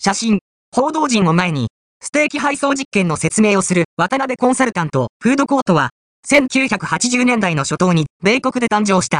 写真、報道陣を前に、ステーキ配送実験の説明をする渡辺コンサルタント、フードコートは、1980年代の初頭に米国で誕生した。